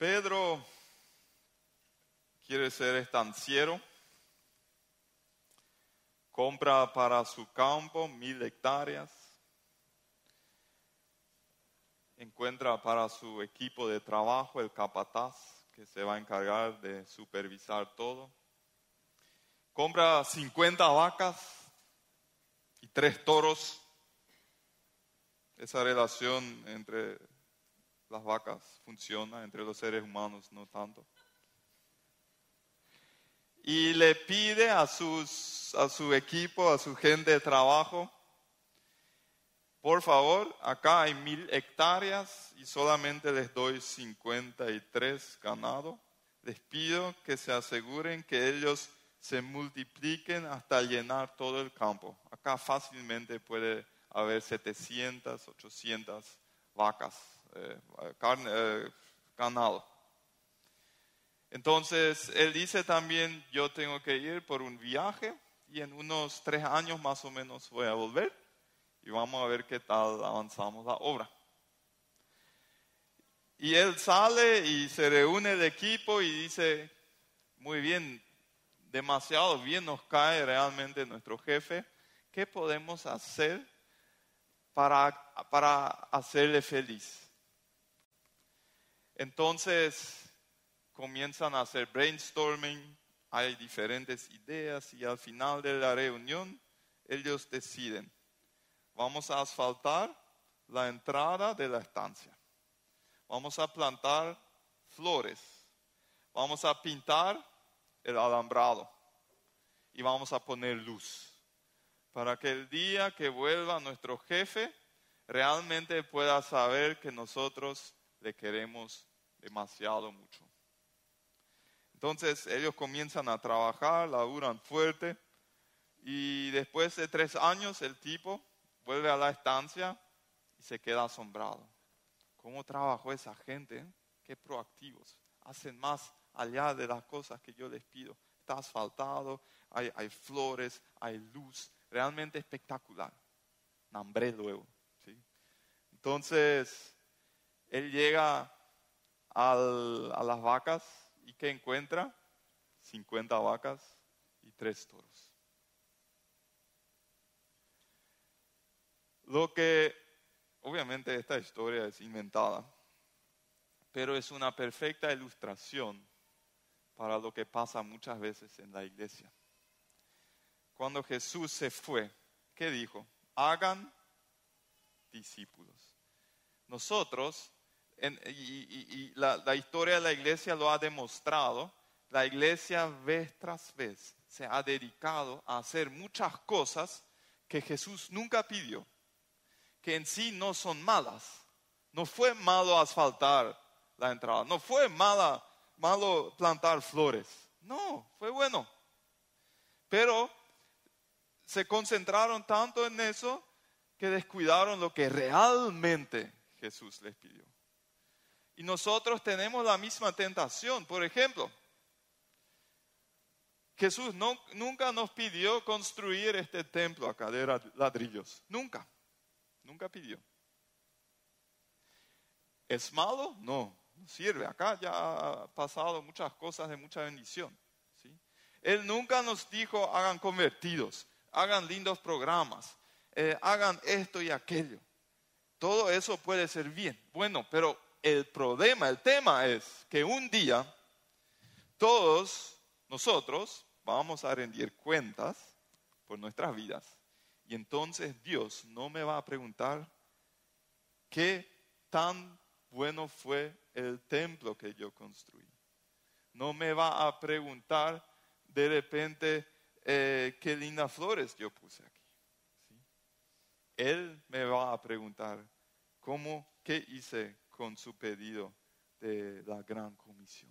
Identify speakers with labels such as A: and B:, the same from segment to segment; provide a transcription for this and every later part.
A: Pedro quiere ser estanciero, compra para su campo mil hectáreas, encuentra para su equipo de trabajo el capataz que se va a encargar de supervisar todo, compra 50 vacas y tres toros. Esa relación entre las vacas funciona, entre los seres humanos no tanto. Y le pide a, sus, a su equipo, a su gente de trabajo, por favor, acá hay mil hectáreas y solamente les doy 53 ganado. Les pido que se aseguren que ellos se multipliquen hasta llenar todo el campo. Acá fácilmente puede haber 700, 800 vacas, eh, ganado. Entonces, él dice también, yo tengo que ir por un viaje y en unos tres años más o menos voy a volver y vamos a ver qué tal avanzamos la obra. Y él sale y se reúne el equipo y dice, muy bien, demasiado bien nos cae realmente nuestro jefe, ¿qué podemos hacer para, para hacerle feliz? Entonces comienzan a hacer brainstorming, hay diferentes ideas y al final de la reunión ellos deciden, vamos a asfaltar la entrada de la estancia, vamos a plantar flores, vamos a pintar el alambrado. Y vamos a poner luz. Para que el día que vuelva nuestro jefe realmente pueda saber que nosotros le queremos demasiado mucho. Entonces ellos comienzan a trabajar, laburan fuerte y después de tres años el tipo vuelve a la estancia y se queda asombrado. ¿Cómo trabajó esa gente? Qué proactivos. Hacen más allá de las cosas que yo les pido. Está asfaltado, hay, flores, hay luz, realmente espectacular. Nambré luego. ¿sí? Entonces, él llega a las vacas y ¿qué encuentra? 50 vacas y tres toros. Lo que, obviamente esta historia es inventada, pero es una perfecta ilustración para lo que pasa muchas veces en la iglesia. Cuando Jesús se fue, ¿qué dijo? Hagan discípulos. Nosotros, y, la, historia de la iglesia lo ha demostrado, la iglesia vez tras vez se ha dedicado a hacer muchas cosas que Jesús nunca pidió, que en sí no son malas. No fue malo asfaltar la entrada, no fue malo plantar flores. No, fue bueno. Pero se concentraron tanto en eso que descuidaron lo que realmente Jesús les pidió. Y nosotros tenemos la misma tentación. Por ejemplo, Jesús no, nunca nos pidió construir este templo acá de ladrillos. Nunca. Nunca pidió. ¿Es malo? No sirve. Acá ya ha pasado muchas cosas de mucha bendición. ¿sí? Él nunca nos dijo hagan convertidos, hagan lindos programas, eh, hagan esto y aquello. Todo eso puede ser bien. Bueno, pero el problema, el tema es que un día todos nosotros vamos a rendir cuentas por nuestras vidas. Y entonces Dios no me va a preguntar qué tan bueno fue el templo que yo construí. No me va a preguntar de repente eh, qué lindas flores yo puse aquí. Él me va a preguntar cómo, qué hice con su pedido de la gran comisión.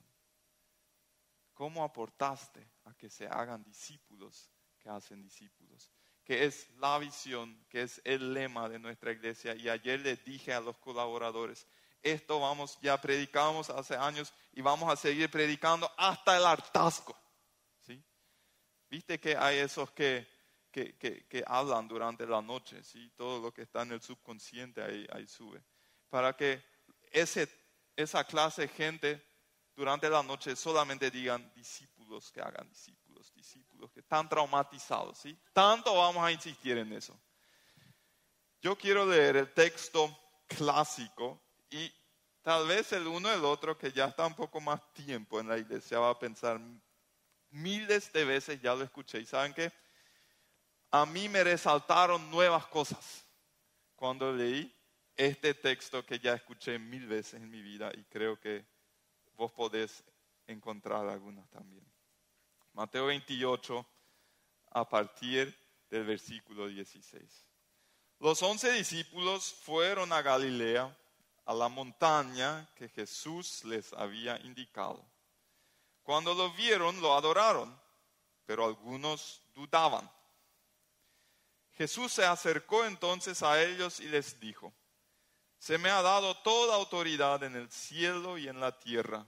A: ¿Cómo aportaste a que se hagan discípulos que hacen discípulos? Que es la visión, que es el lema de nuestra iglesia. Y ayer le dije a los colaboradores, esto vamos, ya predicamos hace años y vamos a seguir predicando hasta el hartazgo. ¿sí? Viste que hay esos que, que, que, hablan durante la noche, ¿sí? todo lo que está en el subconsciente ahí, ahí sube. Para que ese, esa clase de gente durante la noche solamente digan discípulos que hagan discípulos, discípulos que están traumatizados, ¿sí? Tanto vamos a insistir en eso. Yo quiero leer el texto clásico y tal vez el uno el otro que ya está un poco más tiempo en la iglesia va a pensar miles de veces ya lo escuché y saben que a mí me resaltaron nuevas cosas cuando leí este texto que ya escuché mil veces en mi vida y creo que vos podés encontrar algunas también. Mateo 28 a partir del versículo 16. Los once discípulos fueron a Galilea, a la montaña que Jesús les había indicado. Cuando lo vieron, lo adoraron, pero algunos dudaban. Jesús se acercó entonces a ellos y les dijo, se me ha dado toda autoridad en el cielo y en la tierra.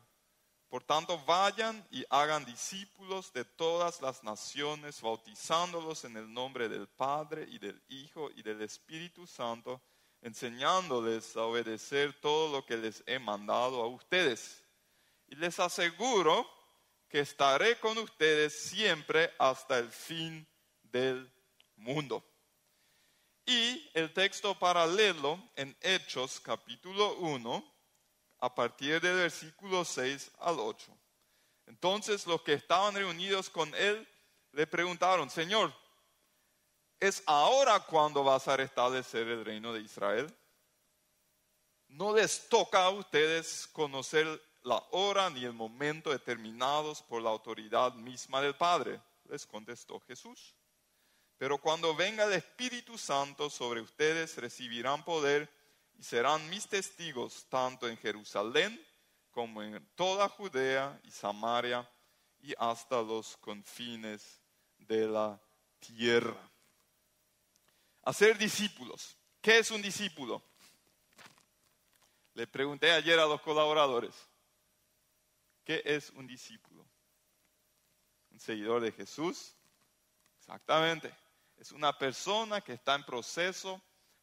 A: Por tanto, vayan y hagan discípulos de todas las naciones, bautizándolos en el nombre del Padre y del Hijo y del Espíritu Santo, enseñándoles a obedecer todo lo que les he mandado a ustedes. Y les aseguro que estaré con ustedes siempre hasta el fin del mundo. Y el texto paralelo en Hechos capítulo 1, a partir del versículo 6 al 8. Entonces los que estaban reunidos con él le preguntaron, Señor, ¿es ahora cuando vas a restablecer el reino de Israel? No les toca a ustedes conocer la hora ni el momento determinados por la autoridad misma del Padre, les contestó Jesús. Pero cuando venga el Espíritu Santo sobre ustedes, recibirán poder y serán mis testigos tanto en Jerusalén como en toda Judea y Samaria y hasta los confines de la tierra. Hacer discípulos. ¿Qué es un discípulo? Le pregunté ayer a los colaboradores, ¿qué es un discípulo? ¿Un seguidor de Jesús? Exactamente. Es una persona que está en proceso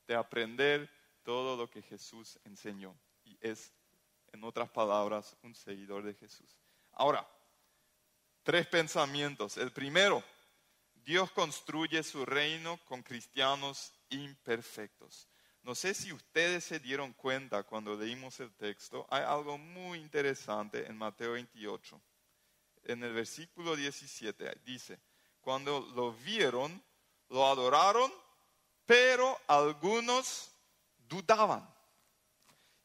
A: de aprender todo lo que Jesús enseñó. Y es, en otras palabras, un seguidor de Jesús. Ahora, tres pensamientos. El primero, Dios construye su reino con cristianos imperfectos. No sé si ustedes se dieron cuenta cuando leímos el texto, hay algo muy interesante en Mateo 28. En el versículo 17 dice, cuando lo vieron, lo adoraron, pero algunos dudaban.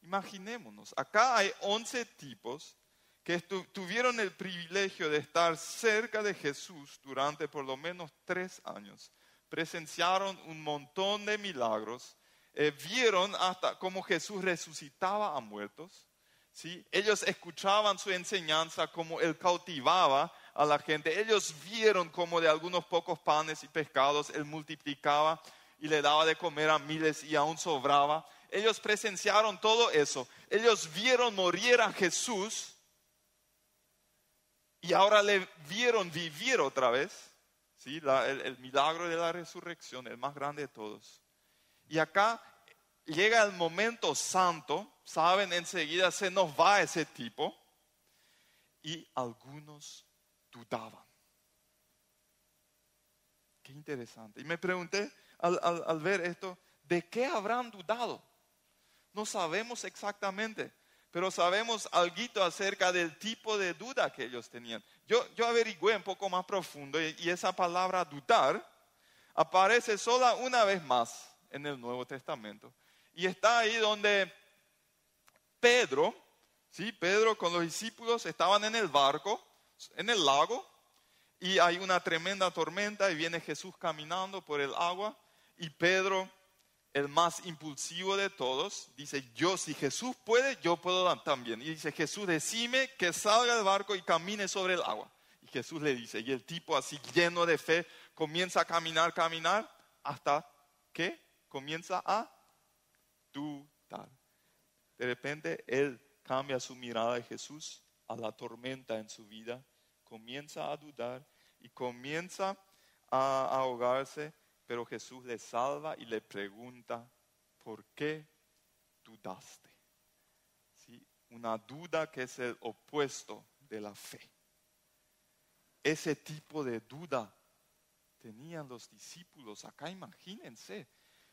A: Imaginémonos, acá hay 11 tipos que tuvieron el privilegio de estar cerca de Jesús durante por lo menos tres años. Presenciaron un montón de milagros, eh, vieron hasta cómo Jesús resucitaba a muertos. ¿sí? Ellos escuchaban su enseñanza, como él cautivaba a la gente. Ellos vieron como de algunos pocos panes y pescados él multiplicaba y le daba de comer a miles y aún sobraba. Ellos presenciaron todo eso. Ellos vieron morir a Jesús y ahora le vieron vivir otra vez. ¿sí? el, el milagro de la resurrección, el más grande de todos. Y acá llega el momento santo, saben, enseguida se nos va ese tipo y algunos dudaban. Qué interesante. Y me pregunté al, ver esto, ¿de qué habrán dudado? No sabemos exactamente, pero sabemos algo acerca del tipo de duda que ellos tenían. Yo, yo averigüé un poco más profundo y, y esa palabra dudar aparece sola una vez más en el Nuevo Testamento. Y está ahí donde Pedro, ¿sí? Pedro con los discípulos estaban en el barco en el lago y hay una tremenda tormenta y viene Jesús caminando por el agua y Pedro, el más impulsivo de todos, dice, yo si Jesús puede, yo puedo también. Y dice, Jesús, decime que salga del barco y camine sobre el agua. Y Jesús le dice, y el tipo así lleno de fe comienza a caminar, caminar, hasta que comienza a dudar. De repente él cambia su mirada de Jesús a la tormenta en su vida, comienza a dudar y comienza a ahogarse, pero Jesús le salva y le pregunta, ¿por qué dudaste? una duda que es el opuesto de la fe. Ese tipo de duda tenían los discípulos. Acá imagínense,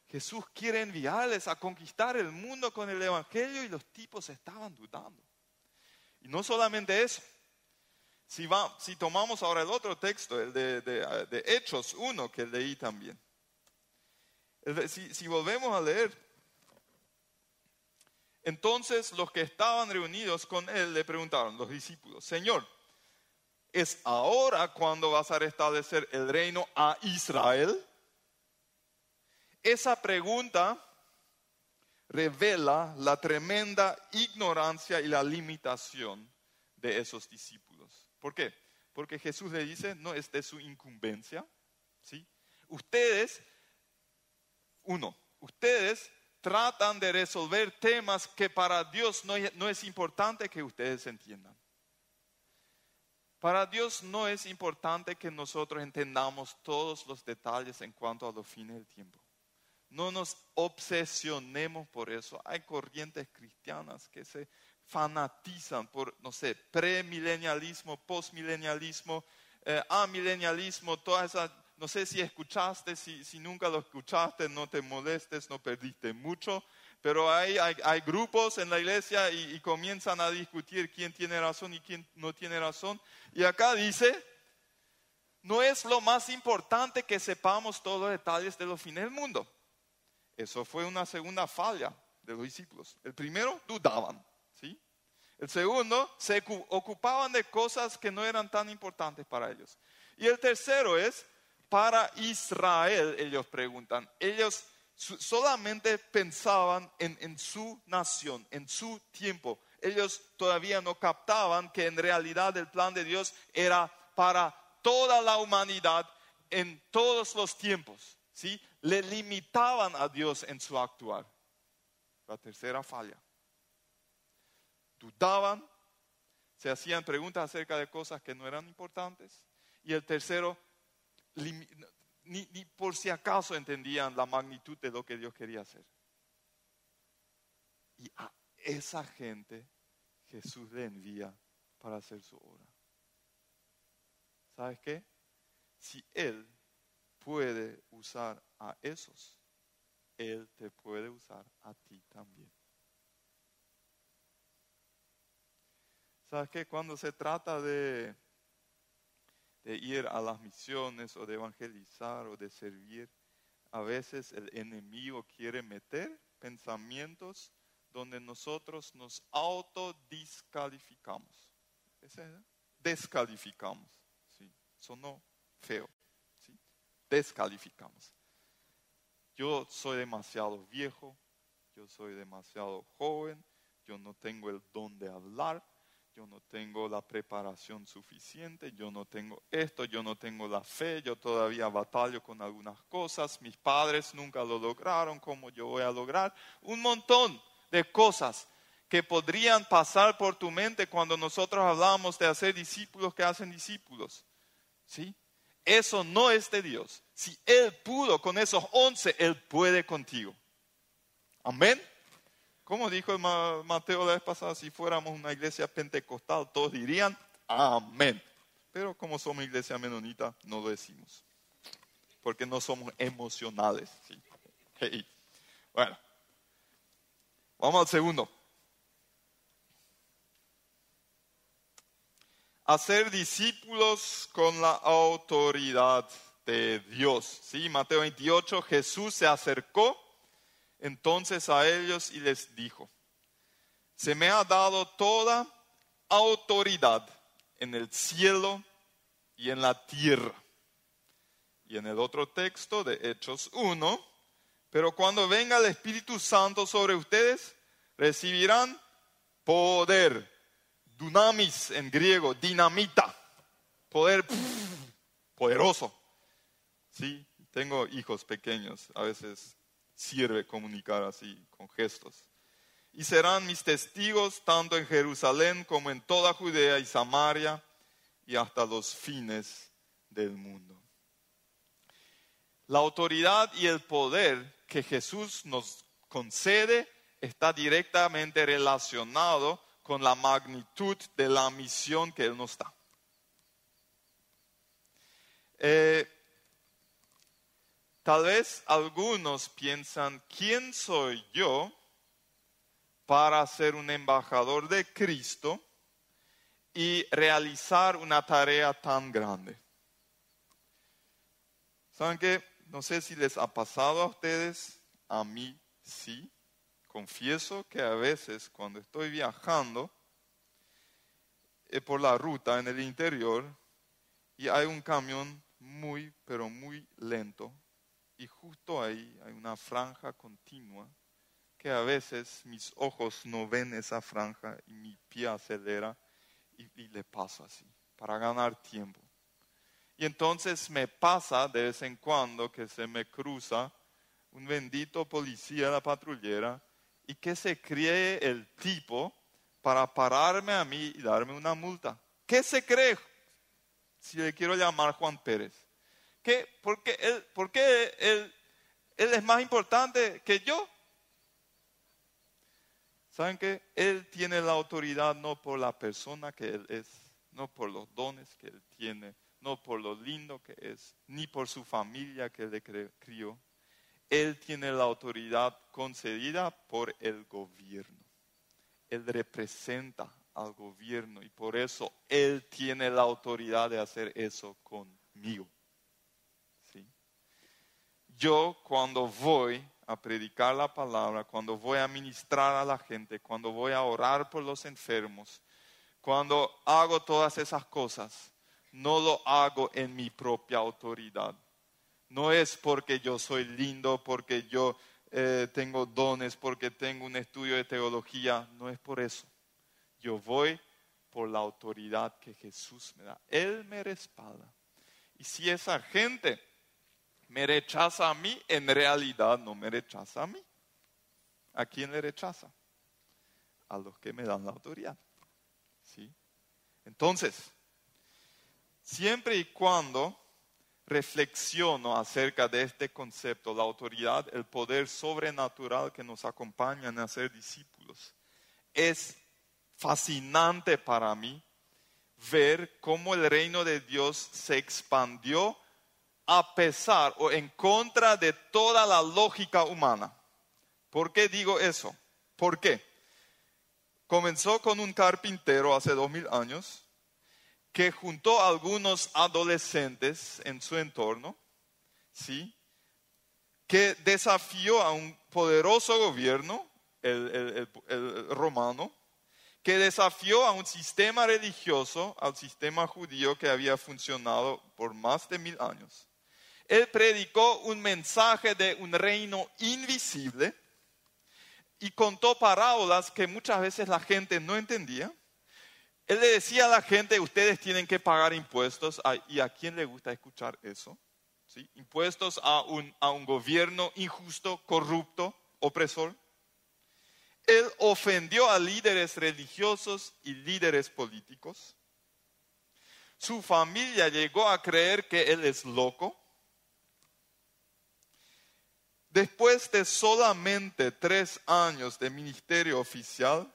A: Jesús quiere enviarles a conquistar el mundo con el Evangelio y los tipos estaban dudando. Y no solamente eso. Si, va, si tomamos ahora el otro texto, el de, de, Hechos 1 que leí también. Si, si volvemos a leer, entonces los que estaban reunidos con él le preguntaron, los discípulos, Señor, ¿es ahora cuando vas a restablecer el reino a Israel? Esa pregunta revela la tremenda ignorancia y la limitación de esos discípulos. ¿Por qué? Porque Jesús le dice, no es de su incumbencia. ¿sí? Ustedes, uno, ustedes tratan de resolver temas que para Dios no, no es importante que ustedes entiendan. Para Dios no es importante que nosotros entendamos todos los detalles en cuanto a los fines del tiempo. No nos obsesionemos por eso. Hay corrientes cristianas que se fanatizan por, no sé, premilenialismo, postmilenialismo, eh, amilenialismo, todas esas, no sé si escuchaste, si, si, nunca lo escuchaste, no te molestes, no perdiste mucho, pero hay, hay, grupos en la iglesia y, y comienzan a discutir quién tiene razón y quién no tiene razón. Y acá dice, no es lo más importante que sepamos todos los detalles de los fines del mundo. Eso fue una segunda falla de los discípulos. El primero, dudaban. ¿sí? El segundo, se ocupaban de cosas que no eran tan importantes para ellos. Y el tercero es, para Israel, ellos preguntan. Ellos solamente pensaban en, en su nación, en su tiempo. Ellos todavía no captaban que en realidad el plan de Dios era para toda la humanidad en todos los tiempos. ¿sí? Le limitaban a Dios en su actuar. La tercera falla. Dudaban, se hacían preguntas acerca de cosas que no eran importantes. Y el tercero, ni, por si acaso entendían la magnitud de lo que Dios quería hacer. Y a esa gente Jesús le envía para hacer su obra. ¿Sabes qué? Si Él puede usar a esos, Él te puede usar a ti también. ¿Sabes qué? Cuando se trata de, ir a las misiones o de evangelizar o de servir, a veces el enemigo quiere meter pensamientos donde nosotros nos autodiscalificamos. Descalificamos. ¿sí? Sonó feo descalificamos. Yo soy demasiado viejo, yo soy demasiado joven, yo no tengo el don de hablar, yo no tengo la preparación suficiente, yo no tengo esto, yo no tengo la fe, yo todavía batallo con algunas cosas, mis padres nunca lo lograron, ¿cómo yo voy a lograr? Un montón de cosas que podrían pasar por tu mente cuando nosotros hablamos de hacer discípulos que hacen discípulos. ¿Sí? Eso no es de Dios. Si Él pudo con esos once, Él puede contigo. Amén. Como dijo Mateo la vez pasada, si fuéramos una iglesia pentecostal, todos dirían amén. Pero como somos iglesia menonita, no lo decimos. Porque no somos emocionales. Bueno, vamos al segundo. Hacer discípulos con la autoridad de Dios. ¿Sí? Mateo 28, Jesús se acercó entonces a ellos y les dijo, se me ha dado toda autoridad en el cielo y en la tierra. Y en el otro texto de Hechos 1, pero cuando venga el Espíritu Santo sobre ustedes, recibirán poder dunamis en griego, dinamita, poder poderoso. Sí, tengo hijos pequeños, a veces sirve comunicar así con gestos. Y serán mis testigos tanto en Jerusalén como en toda Judea y Samaria y hasta los fines del mundo. La autoridad y el poder que Jesús nos concede está directamente relacionado con la magnitud de la misión que Él nos da. Eh, tal vez algunos piensan, ¿quién soy yo para ser un embajador de Cristo y realizar una tarea tan grande? ¿Saben qué? No sé si les ha pasado a ustedes, a mí sí. Confieso que a veces cuando estoy viajando eh, por la ruta en el interior y hay un camión muy, pero muy lento y justo ahí hay una franja continua que a veces mis ojos no ven esa franja y mi pie acelera y, le paso así para ganar tiempo. Y entonces me pasa de vez en cuando que se me cruza un bendito policía la patrullera y que se cree el tipo para pararme a mí y darme una multa. ¿Qué se cree si le quiero llamar Juan Pérez? ¿Qué? ¿Por qué, él, por qué él, él es más importante que yo? ¿Saben qué? Él tiene la autoridad no por la persona que él es, no por los dones que él tiene, no por lo lindo que es, ni por su familia que le crió. Él tiene la autoridad concedida por el gobierno. Él representa al gobierno y por eso Él tiene la autoridad de hacer eso conmigo. ¿Sí? Yo cuando voy a predicar la palabra, cuando voy a ministrar a la gente, cuando voy a orar por los enfermos, cuando hago todas esas cosas, no lo hago en mi propia autoridad. No es porque yo soy lindo, porque yo eh, tengo dones, porque tengo un estudio de teología, no es por eso. Yo voy por la autoridad que Jesús me da. Él me respalda. Y si esa gente me rechaza a mí, en realidad no me rechaza a mí. ¿A quién le rechaza? A los que me dan la autoridad. ¿Sí? Entonces, Siempre y cuando reflexiono acerca de este concepto, la autoridad, el poder sobrenatural que nos acompaña en ser discípulos, es fascinante para mí ver cómo el reino de Dios se expandió a pesar o en contra de toda la lógica humana. ¿Por qué digo eso? ¿Por qué? Comenzó con un carpintero hace dos mil años que juntó a algunos adolescentes en su entorno, ¿sí? que desafió a un poderoso gobierno, el, romano, que desafió a un sistema religioso, al sistema judío que había funcionado por más de mil años. Él predicó un mensaje de un reino invisible y contó parábolas que muchas veces la gente no entendía él le decía a la gente, ustedes tienen que pagar impuestos. ¿Y a quién le gusta escuchar eso? ¿Sí? Impuestos a un, a un gobierno injusto, corrupto, opresor. Él ofendió a líderes religiosos y líderes políticos. Su familia llegó a creer que él es loco. Después de solamente tres años de ministerio oficial,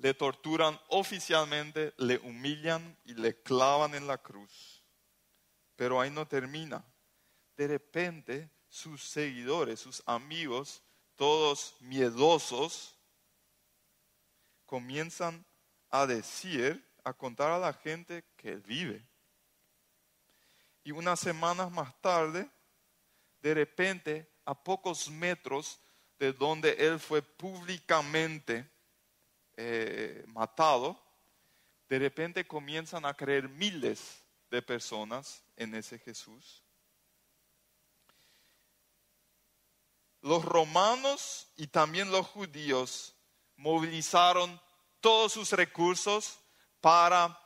A: le torturan oficialmente, le humillan y le clavan en la cruz. Pero ahí no termina. De repente sus seguidores, sus amigos, todos miedosos, comienzan a decir, a contar a la gente que él vive. Y unas semanas más tarde, de repente, a pocos metros de donde él fue públicamente eh, matado, de repente comienzan a creer miles de personas en ese Jesús. Los romanos y también los judíos movilizaron todos sus recursos para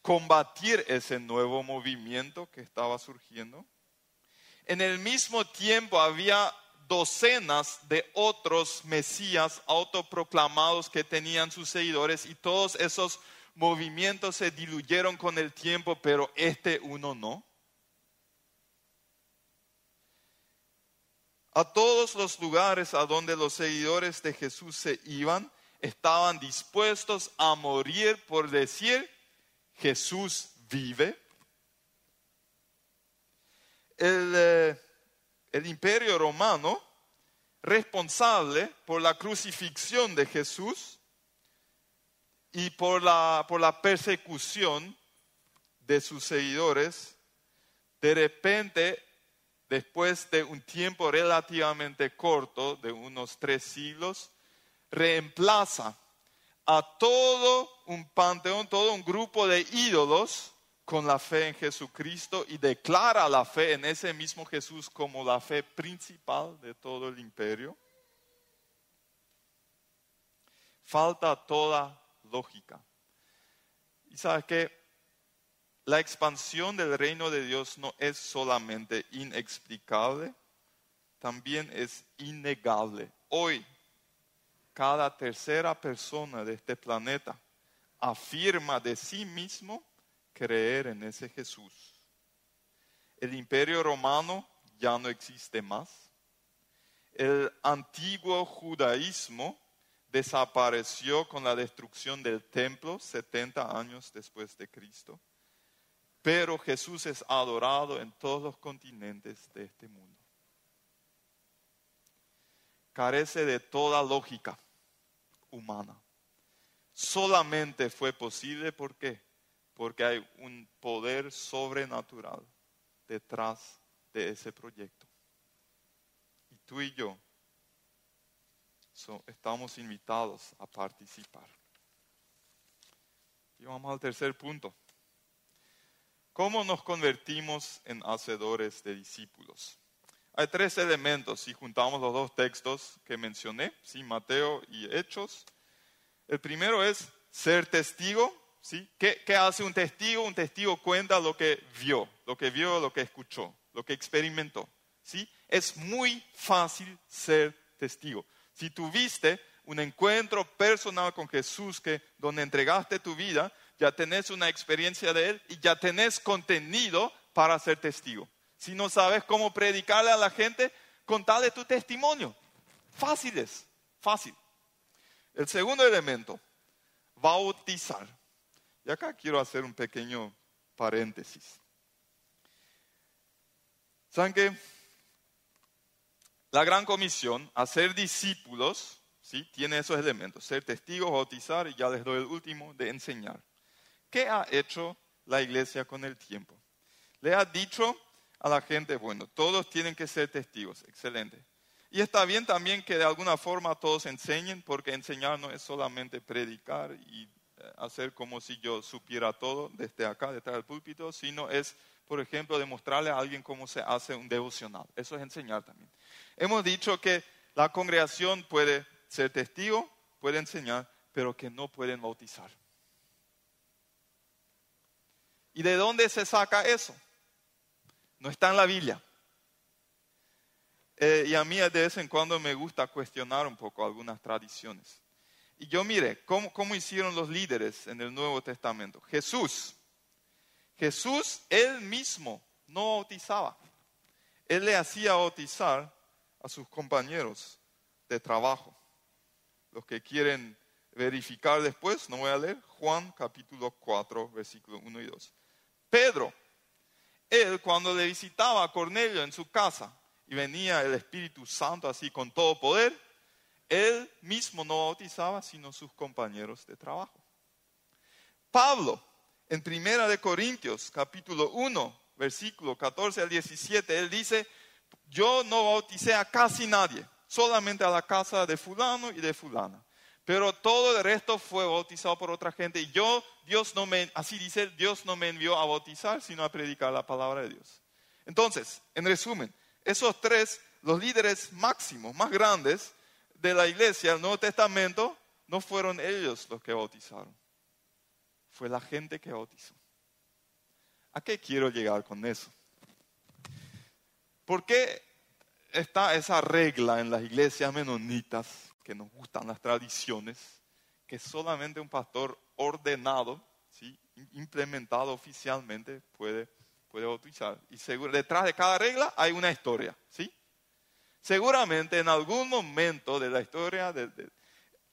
A: combatir ese nuevo movimiento que estaba surgiendo. En el mismo tiempo había docenas de otros mesías autoproclamados que tenían sus seguidores y todos esos movimientos se diluyeron con el tiempo, pero este uno no. A todos los lugares a donde los seguidores de Jesús se iban, estaban dispuestos a morir por decir, Jesús vive. El, eh, el imperio romano, responsable por la crucifixión de Jesús y por la, por la persecución de sus seguidores, de repente, después de un tiempo relativamente corto, de unos tres siglos, reemplaza a todo un panteón, todo un grupo de ídolos con la fe en Jesucristo y declara la fe en ese mismo Jesús como la fe principal de todo el imperio. Falta toda lógica. Y sabes que la expansión del reino de Dios no es solamente inexplicable, también es innegable. Hoy, cada tercera persona de este planeta afirma de sí mismo creer en ese Jesús. El imperio romano ya no existe más. El antiguo judaísmo desapareció con la destrucción del templo 70 años después de Cristo. Pero Jesús es adorado en todos los continentes de este mundo. Carece de toda lógica humana. Solamente fue posible, ¿por qué? Porque hay un poder sobrenatural detrás de ese proyecto. Y tú y yo estamos invitados a participar. Y vamos al tercer punto. ¿Cómo nos convertimos en hacedores de discípulos? Hay tres elementos si juntamos los dos textos que mencioné, ¿sí? Mateo y Hechos. El primero es ser testigo. ¿Sí? ¿Qué, ¿Qué hace un testigo? Un testigo cuenta lo que vio, lo que vio, lo que escuchó, lo que experimentó. ¿sí? Es muy fácil ser testigo. Si tuviste un encuentro personal con Jesús que donde entregaste tu vida, ya tenés una experiencia de Él y ya tenés contenido para ser testigo. Si no sabes cómo predicarle a la gente, contale tu testimonio. Fácil es, fácil. El segundo elemento, bautizar. Y acá quiero hacer un pequeño paréntesis. ¿Saben qué? La gran comisión, hacer discípulos, ¿sí? tiene esos elementos, ser testigos, bautizar y ya les doy el último, de enseñar. ¿Qué ha hecho la iglesia con el tiempo? Le ha dicho a la gente, bueno, todos tienen que ser testigos, excelente. Y está bien también que de alguna forma todos enseñen, porque enseñar no es solamente predicar y hacer como si yo supiera todo desde acá, detrás del púlpito, sino es, por ejemplo, demostrarle a alguien cómo se hace un devocional. Eso es enseñar también. Hemos dicho que la congregación puede ser testigo, puede enseñar, pero que no pueden bautizar. ¿Y de dónde se saca eso? No está en la Biblia. Eh, y a mí de vez en cuando me gusta cuestionar un poco algunas tradiciones. Y yo mire, ¿cómo, ¿cómo hicieron los líderes en el Nuevo Testamento? Jesús. Jesús él mismo no bautizaba. Él le hacía bautizar a sus compañeros de trabajo. Los que quieren verificar después, no voy a leer, Juan capítulo 4, versículo 1 y 2. Pedro, él cuando le visitaba a Cornelio en su casa y venía el Espíritu Santo así con todo poder, él mismo no bautizaba sino sus compañeros de trabajo. Pablo, en Primera de Corintios, capítulo 1, versículo 14 al 17, él dice, yo no bauticé a casi nadie, solamente a la casa de fulano y de fulana. Pero todo el resto fue bautizado por otra gente. Y yo, Dios no me, así dice, Dios no me envió a bautizar, sino a predicar la palabra de Dios. Entonces, en resumen, esos tres, los líderes máximos, más grandes de la iglesia, del Nuevo Testamento, no fueron ellos los que bautizaron. Fue la gente que bautizó. ¿A qué quiero llegar con eso? ¿Por qué está esa regla en las iglesias menonitas que nos gustan las tradiciones, que solamente un pastor ordenado, ¿sí? implementado oficialmente, puede, puede bautizar. Y detrás de cada regla hay una historia. ¿sí? Seguramente en algún momento de la historia, de,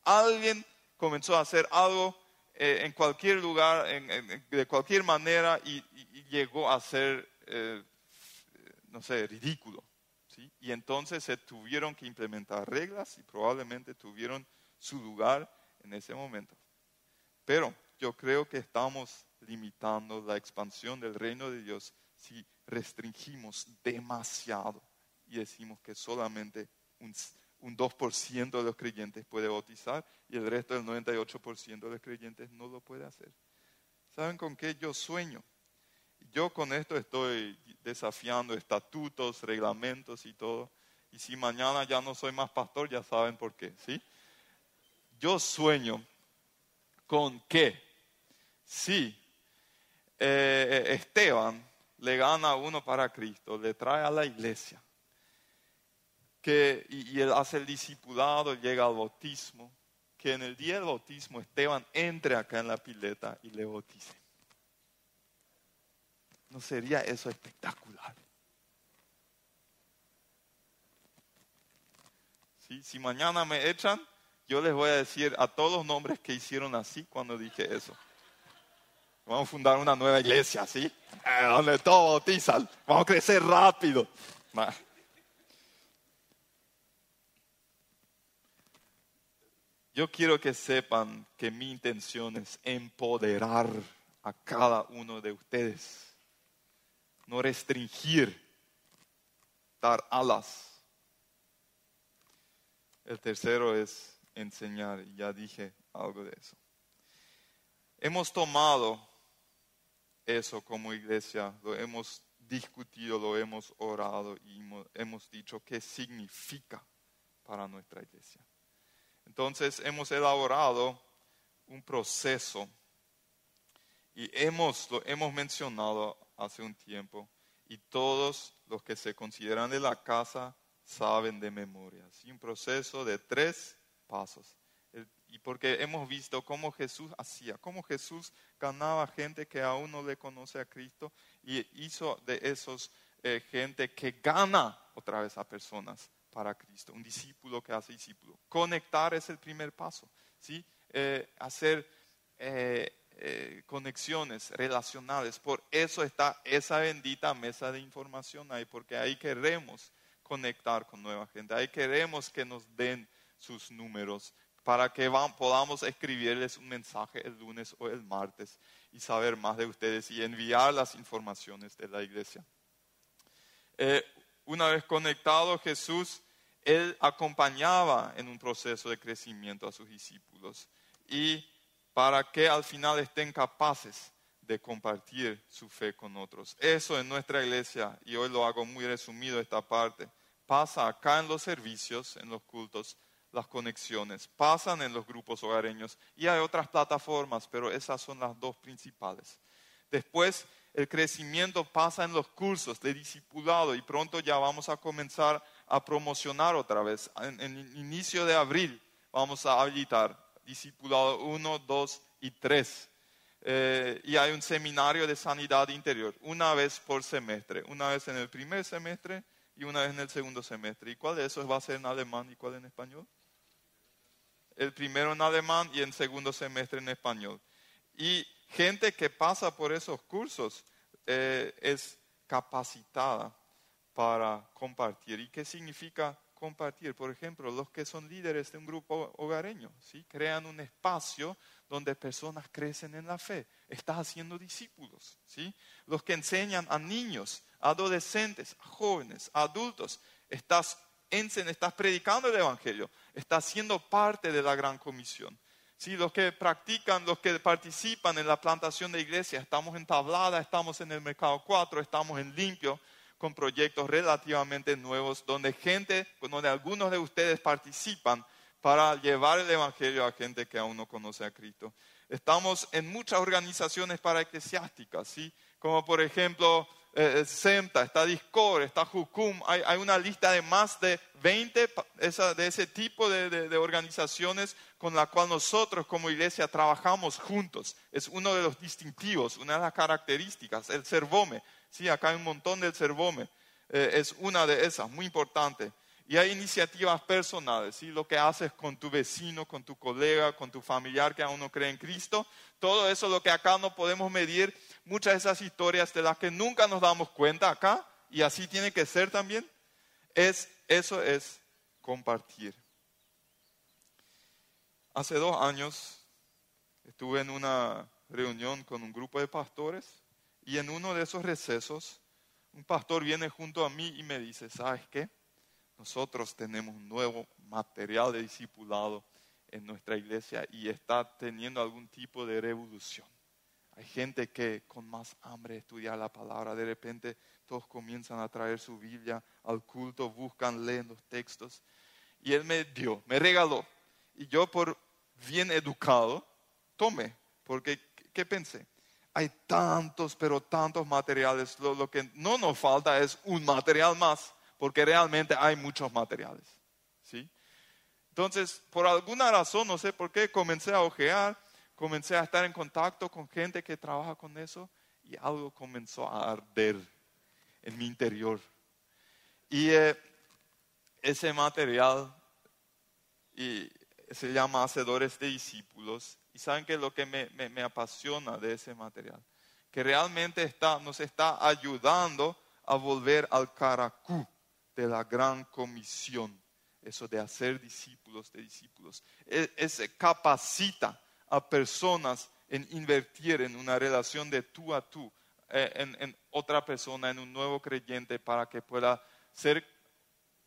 A: alguien comenzó a hacer algo eh, en cualquier lugar, de cualquier manera, y, llegó a ser, eh, no sé, ridículo. ¿sí? Y entonces se tuvieron que implementar reglas y probablemente tuvieron su lugar en ese momento. Pero yo creo que estamos limitando la expansión del reino de Dios si restringimos demasiado y decimos que solamente un, un 2% de los creyentes puede bautizar y el resto del 98% de los creyentes no lo puede hacer. ¿Saben con qué yo sueño? Yo con esto estoy desafiando estatutos, reglamentos y todo. Y si mañana ya no soy más pastor, ya saben por qué, ¿sí? Yo sueño con que si eh, Esteban le gana a uno para Cristo, le trae a la iglesia, que, y, él hace el discipulado, llega al bautismo, que en el día del bautismo Esteban entre acá en la pileta y le bautice. ¿No sería eso espectacular? ¿Sí? Si mañana me echan, yo les voy a decir a todos los nombres que hicieron así cuando dije eso. Vamos a fundar una nueva iglesia, ¿sí? Eh, donde todos bautizan. Vamos a crecer rápido. Yo quiero que sepan que mi intención es empoderar a cada uno de ustedes, no restringir, dar alas. El tercero es enseñar, ya dije algo de eso. Hemos tomado eso como iglesia, lo hemos discutido, lo hemos orado y hemos dicho qué significa para nuestra iglesia. Entonces hemos elaborado un proceso y hemos, lo hemos mencionado hace un tiempo y todos los que se consideran de la casa saben de memoria. un proceso de tres pasos. y porque hemos visto cómo Jesús hacía, cómo Jesús ganaba gente que aún no le conoce a Cristo y hizo de esos eh, gente que gana otra vez a personas para Cristo, un discípulo que hace discípulo. Conectar es el primer paso, ¿sí? Eh, hacer eh, eh, conexiones relacionales. Por eso está esa bendita mesa de información ahí, porque ahí queremos conectar con nueva gente, ahí queremos que nos den sus números para que podamos escribirles un mensaje el lunes o el martes y saber más de ustedes y enviar las informaciones de la iglesia una vez conectado Jesús, él acompañaba en un proceso de crecimiento a sus discípulos y para que al final estén capaces de compartir su fe con otros. Eso en nuestra iglesia, y hoy lo hago muy resumido esta parte, pasa acá en los servicios, en los cultos, las conexiones, pasan en los grupos hogareños y hay otras plataformas, pero esas son las dos principales. Después el crecimiento pasa en los cursos de discipulado y pronto ya vamos a comenzar a promocionar otra vez. En, el inicio de abril vamos a habilitar discipulado 1, 2 y 3. Eh, y hay un seminario de sanidad interior, una vez por semestre, una vez en el primer semestre y una vez en el segundo semestre. ¿Y cuál de esos va a ser en alemán y cuál en español? El primero en alemán y el segundo semestre en español. Y gente que pasa por esos cursos eh, es capacitada para compartir. ¿Y qué significa compartir? Por ejemplo, los que son líderes de un grupo hogareño, ¿sí? crean un espacio donde personas crecen en la fe. Estás haciendo discípulos. ¿sí? Los que enseñan a niños, adolescentes, jóvenes, adultos, estás, estás predicando el Evangelio, estás siendo parte de la gran comisión. Sí, los que practican, los que participan en la plantación de iglesia, estamos en Tablada, estamos en el Mercado 4, estamos en Limpio, con proyectos relativamente nuevos, donde gente, donde algunos de ustedes participan para llevar el Evangelio a gente que aún no conoce a Cristo. Estamos en muchas organizaciones para eclesiásticas, ¿sí? como por ejemplo eh, SEMTA, está Discord, está Jucum, hay, hay, una lista de más de 20 de ese tipo de, de, organizaciones con la cual nosotros como iglesia trabajamos juntos. Es uno de los distintivos, una de las características, el Cervome. Sí, acá hay un montón del Cervome. Eh, es una de esas, muy importante. Y hay iniciativas personales, ¿sí? lo que haces con tu vecino, con tu colega, con tu familiar que aún no cree en Cristo. Todo eso lo que acá no podemos medir. Muchas de esas historias de las que nunca nos damos cuenta acá, y así tiene que ser también, es, eso es compartir. Hace dos años estuve en una reunión con un grupo de pastores y en uno de esos recesos un pastor viene junto a mí y me dice, ¿sabes qué? Nosotros tenemos un nuevo material de discipulado en nuestra iglesia y está teniendo algún tipo de revolución. Hay gente que con más hambre de estudiar la palabra, de repente todos comienzan a traer su Biblia al culto, buscan, leen los textos. Y él me dio, me regaló. Y yo por bien educado, tomé, porque ¿qué pensé? Hay tantos, pero tantos materiales. lo que no nos falta es un material más porque realmente hay muchos materiales. ¿sí? Entonces, por alguna razón, no sé por qué, comencé a ojear, comencé a estar en contacto con gente que trabaja con eso y algo comenzó a arder en mi interior. Y eh, ese material y se llama Hacedores de Discípulos. Y saben que lo que me, me apasiona de ese material, que realmente está, nos está ayudando a volver al caracú, de la gran comisión, eso de hacer discípulos de discípulos. Es, capacita a personas en invertir en una relación de tú a tú, eh, en, otra persona, en un nuevo creyente, para que pueda ser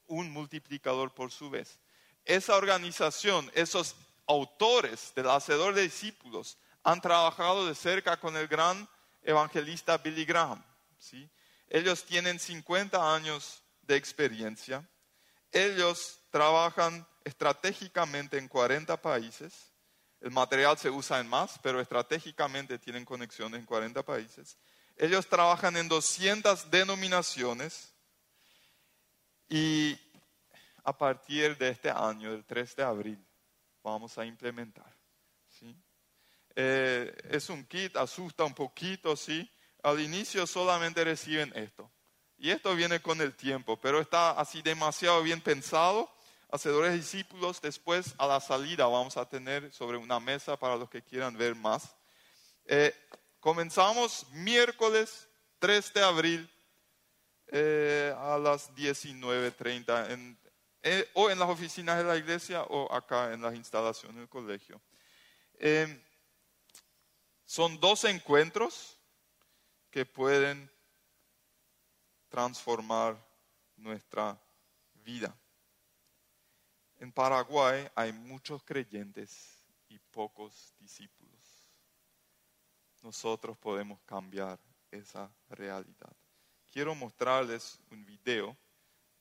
A: un multiplicador por su vez. Esa organización, esos autores del Hacedor de Discípulos, han trabajado de cerca con el gran evangelista Billy Graham. ¿sí? Ellos tienen 50 años de experiencia. Ellos trabajan estratégicamente en 40 países. El material se usa en más, pero estratégicamente tienen conexiones en 40 países. Ellos trabajan en 200 denominaciones y a partir de este año, del 3 de abril, vamos a implementar. ¿sí? Eh, es un kit, asusta un poquito, ¿sí? Al inicio solamente reciben esto. Y esto viene con el tiempo, pero está así demasiado bien pensado. Hacedores discípulos, después a la salida vamos a tener sobre una mesa para los que quieran ver más. Eh, comenzamos miércoles 3 de abril eh, a las 19.30 eh, o en las oficinas de la iglesia o acá en las instalaciones del colegio. son dos encuentros que pueden transformar nuestra vida. En Paraguay hay muchos creyentes y pocos discípulos. Nosotros podemos cambiar esa realidad. Quiero mostrarles un video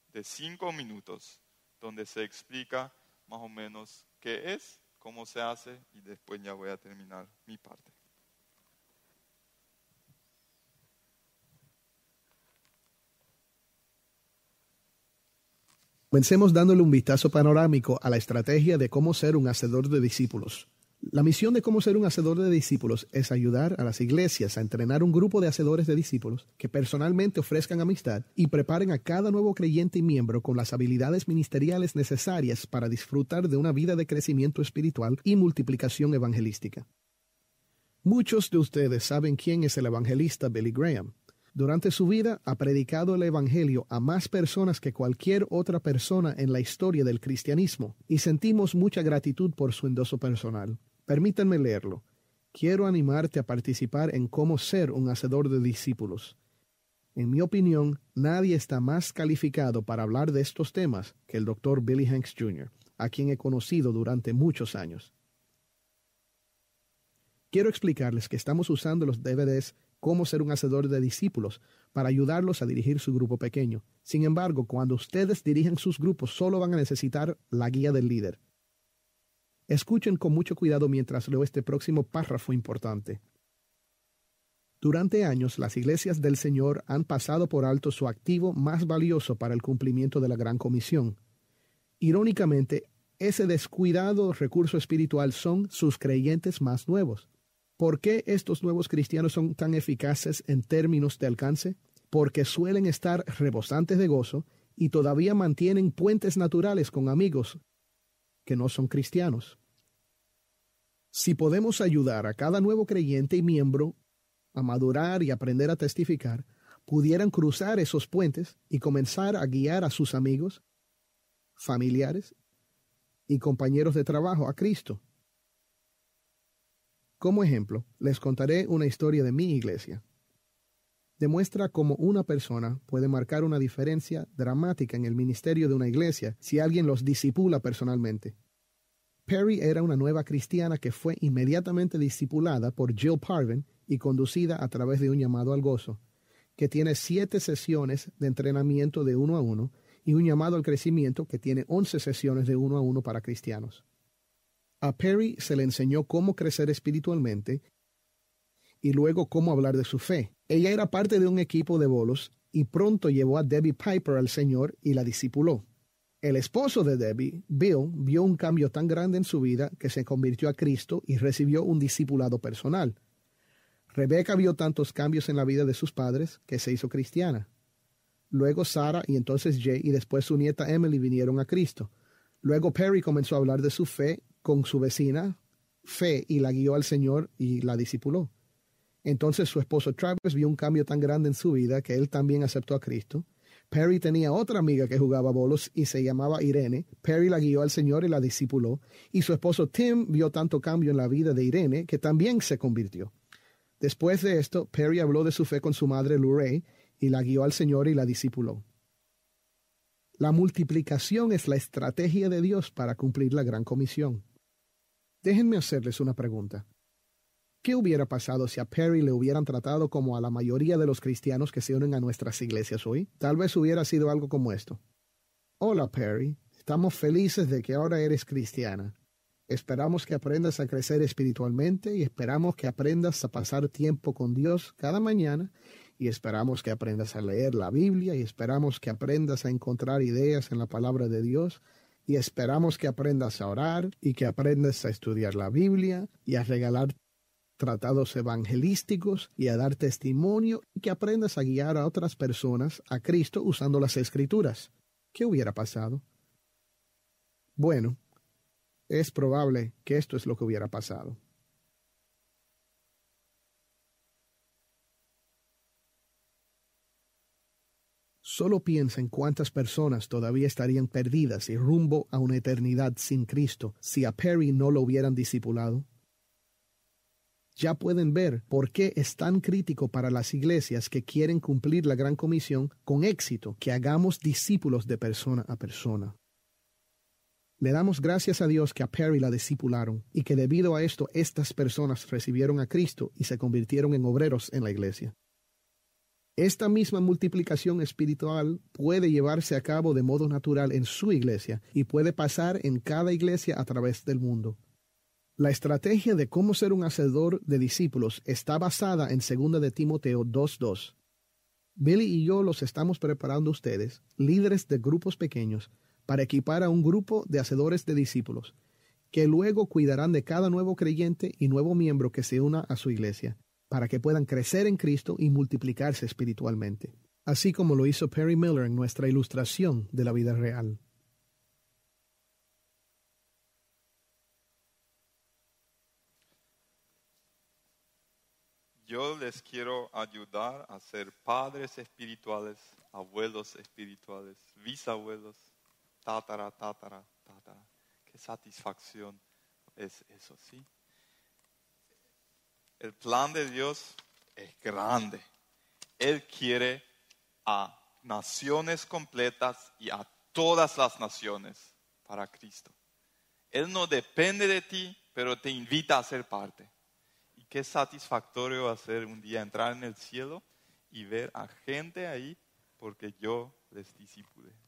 A: de cinco minutos donde se explica más o menos qué es, cómo se hace y después ya voy a terminar mi parte.
B: Comencemos dándole un vistazo panorámico a la estrategia de cómo ser un hacedor de discípulos. La misión de cómo ser un hacedor de discípulos es ayudar a las iglesias a entrenar un grupo de hacedores de discípulos que personalmente ofrezcan amistad y preparen a cada nuevo creyente y miembro con las habilidades ministeriales necesarias para disfrutar de una vida de crecimiento espiritual y multiplicación evangelística. Muchos de ustedes saben quién es el evangelista Billy Graham. Durante su vida ha predicado el Evangelio a más personas que cualquier otra persona en la historia del cristianismo y sentimos mucha gratitud por su endoso personal. Permítanme leerlo. Quiero animarte a participar en cómo ser un hacedor de discípulos. En mi opinión, nadie está más calificado para hablar de estos temas que el Dr. Billy Hanks Jr., a quien he conocido durante muchos años. Quiero explicarles que estamos usando los DVDs cómo ser un hacedor de discípulos para ayudarlos a dirigir su grupo pequeño. Sin embargo, cuando ustedes dirigen sus grupos, solo van a necesitar la guía del líder. Escuchen con mucho cuidado mientras leo este próximo párrafo importante. Durante años, las iglesias del Señor han pasado por alto su activo más valioso para el cumplimiento de la Gran Comisión. Irónicamente, ese descuidado recurso espiritual son sus creyentes más nuevos. ¿Por qué estos nuevos cristianos son tan eficaces en términos de alcance? Porque suelen estar rebosantes de gozo y todavía mantienen puentes naturales con amigos que no son cristianos. Si podemos ayudar a cada nuevo creyente y miembro a madurar y aprender a testificar, pudieran cruzar esos puentes y comenzar a guiar a sus amigos, familiares y compañeros de trabajo a Cristo. Como ejemplo, les contaré una historia de mi iglesia. Demuestra cómo una persona puede marcar una diferencia dramática en el ministerio de una iglesia si alguien los disipula personalmente. Perry era una nueva cristiana que fue inmediatamente discipulada por Jill Parvin y conducida a través de un llamado al gozo, que tiene siete sesiones de entrenamiento de uno a uno y un llamado al crecimiento que tiene once sesiones de uno a uno para cristianos. A Perry se le enseñó cómo crecer espiritualmente y luego cómo hablar de su fe. Ella era parte de un equipo de bolos y pronto llevó a Debbie Piper al Señor y la discipuló. El esposo de Debbie, Bill, vio un cambio tan grande en su vida que se convirtió a Cristo y recibió un discipulado personal. Rebecca vio tantos cambios en la vida de sus padres que se hizo cristiana. Luego Sara y entonces Jay y después su nieta Emily vinieron a Cristo. Luego Perry comenzó a hablar de su fe con su vecina, fe, y la guió al Señor y la discipuló. Entonces su esposo Travis vio un cambio tan grande en su vida que él también aceptó a Cristo. Perry tenía otra amiga que jugaba bolos y se llamaba Irene. Perry la guió al Señor y la discipuló. Y su esposo Tim vio tanto cambio en la vida de Irene que también se convirtió. Después de esto, Perry habló de su fe con su madre Lurray y la guió al Señor y la discipuló. La multiplicación es la estrategia de Dios para cumplir la gran comisión. Déjenme hacerles una pregunta. ¿Qué hubiera pasado si a Perry le hubieran tratado como a la mayoría de los cristianos que se unen a nuestras iglesias hoy? Tal vez hubiera sido algo como esto. Hola Perry, estamos felices de que ahora eres cristiana. Esperamos que aprendas a crecer espiritualmente y esperamos que aprendas a pasar tiempo con Dios cada mañana y esperamos que aprendas a leer la Biblia y esperamos que aprendas a encontrar ideas en la palabra de Dios y esperamos que aprendas a orar y que aprendas a estudiar la Biblia y a regalar tratados evangelísticos y a dar testimonio y que aprendas a guiar a otras personas a Cristo usando las escrituras. ¿Qué hubiera pasado? Bueno, es probable que esto es lo que hubiera pasado. Solo piensa en cuántas personas todavía estarían perdidas y rumbo a una eternidad sin Cristo si a Perry no lo hubieran discipulado ya pueden ver por qué es tan crítico para las iglesias que quieren cumplir la gran comisión con éxito que hagamos discípulos de persona a persona. Le damos gracias a Dios que a Perry la discipularon y que debido a esto estas personas recibieron a Cristo y se convirtieron en obreros en la iglesia. Esta misma multiplicación espiritual puede llevarse a cabo de modo natural en su iglesia y puede pasar en cada iglesia a través del mundo. La estrategia de cómo ser un hacedor de discípulos está basada en 2 de Timoteo 2.2. Billy y yo los estamos preparando ustedes, líderes de grupos pequeños, para equipar a un grupo de hacedores de discípulos, que luego cuidarán de cada nuevo creyente y nuevo miembro que se una a su iglesia, para que puedan crecer en Cristo y multiplicarse espiritualmente, así como lo hizo Perry Miller en nuestra ilustración de la vida real.
A: yo les quiero ayudar a ser padres espirituales, abuelos espirituales, bisabuelos, tatara, tatara, tatara. Qué satisfacción es eso, ¿sí? El plan de Dios es grande. Él quiere a naciones completas y a todas las naciones para Cristo. Él no depende de ti, pero te invita a ser parte qué satisfactorio va a ser un día entrar en el cielo y ver a gente ahí porque yo les disipulé.